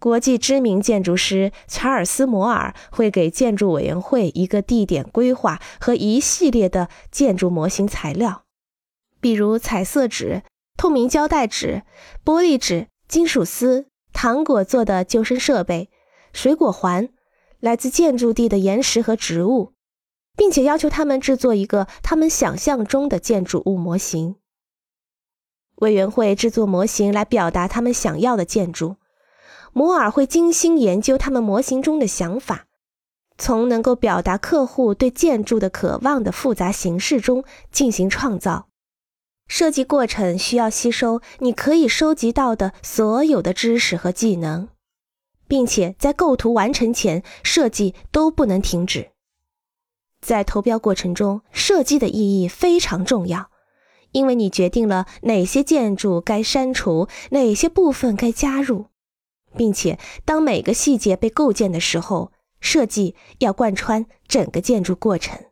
国际知名建筑师查尔斯·摩尔会给建筑委员会一个地点规划和一系列的建筑模型材料，比如彩色纸、透明胶带纸、玻璃纸、金属丝、糖果做的救生设备、水果环、来自建筑地的岩石和植物，并且要求他们制作一个他们想象中的建筑物模型。委员会制作模型来表达他们想要的建筑。摩尔会精心研究他们模型中的想法，从能够表达客户对建筑的渴望的复杂形式中进行创造。设计过程需要吸收你可以收集到的所有的知识和技能，并且在构图完成前，设计都不能停止。在投标过程中，设计的意义非常重要，因为你决定了哪些建筑该删除，哪些部分该加入。并且，当每个细节被构建的时候，设计要贯穿整个建筑过程。